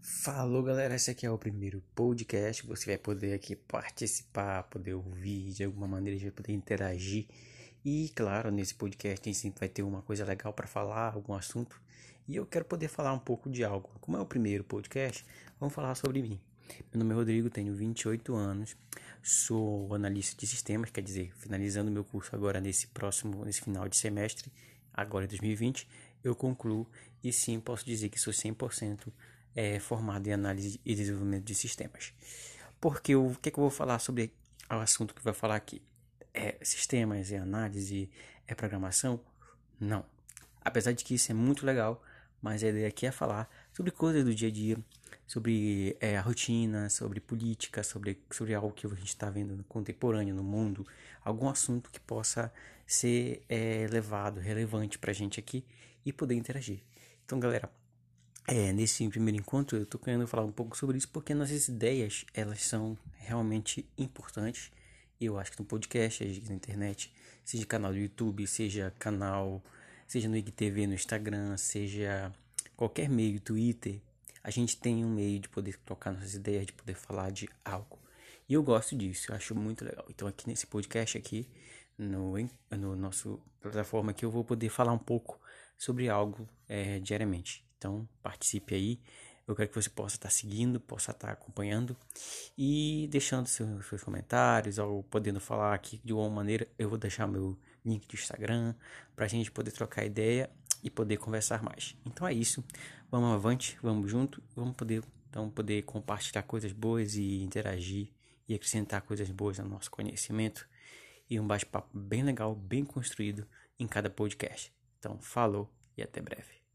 Falou galera, esse aqui é o primeiro podcast. Você vai poder aqui participar, poder ouvir de alguma maneira, vai poder interagir. E claro, nesse podcast a gente sempre vai ter uma coisa legal para falar, algum assunto. E eu quero poder falar um pouco de algo. Como é o primeiro podcast, vamos falar sobre mim. Meu nome é Rodrigo, tenho 28 anos, sou analista de sistemas, quer dizer, finalizando meu curso agora nesse próximo, nesse final de semestre, agora em 2020, eu concluo e sim posso dizer que sou 100% é, formado em análise e desenvolvimento de sistemas. Porque o que, é que eu vou falar sobre o assunto que vai falar aqui? É sistemas, é análise, é programação? Não. Apesar de que isso é muito legal, mas a ideia aqui é falar sobre coisas do dia a dia, sobre é, a rotina, sobre política, sobre, sobre algo que a gente está vendo no contemporâneo, no mundo, algum assunto que possa ser é, levado, relevante para a gente aqui e poder interagir. Então, galera, é, nesse primeiro encontro eu estou querendo falar um pouco sobre isso porque nossas ideias elas são realmente importantes. Eu acho que no podcast, na internet, seja canal do YouTube, seja canal, seja no IGTV, no Instagram, seja qualquer meio, Twitter, a gente tem um meio de poder trocar nossas ideias, de poder falar de algo. E eu gosto disso, eu acho muito legal. Então aqui nesse podcast aqui, no, no nosso plataforma aqui, eu vou poder falar um pouco sobre algo é, diariamente. Então, participe aí. Eu quero que você possa estar seguindo, possa estar acompanhando e deixando seus, seus comentários ou podendo falar aqui de alguma maneira. Eu vou deixar meu link do Instagram para a gente poder trocar ideia e poder conversar mais. Então é isso. Vamos avante, vamos junto, vamos poder então poder compartilhar coisas boas e interagir e acrescentar coisas boas no nosso conhecimento e um bate-papo bem legal, bem construído em cada podcast. Então, falou e até breve.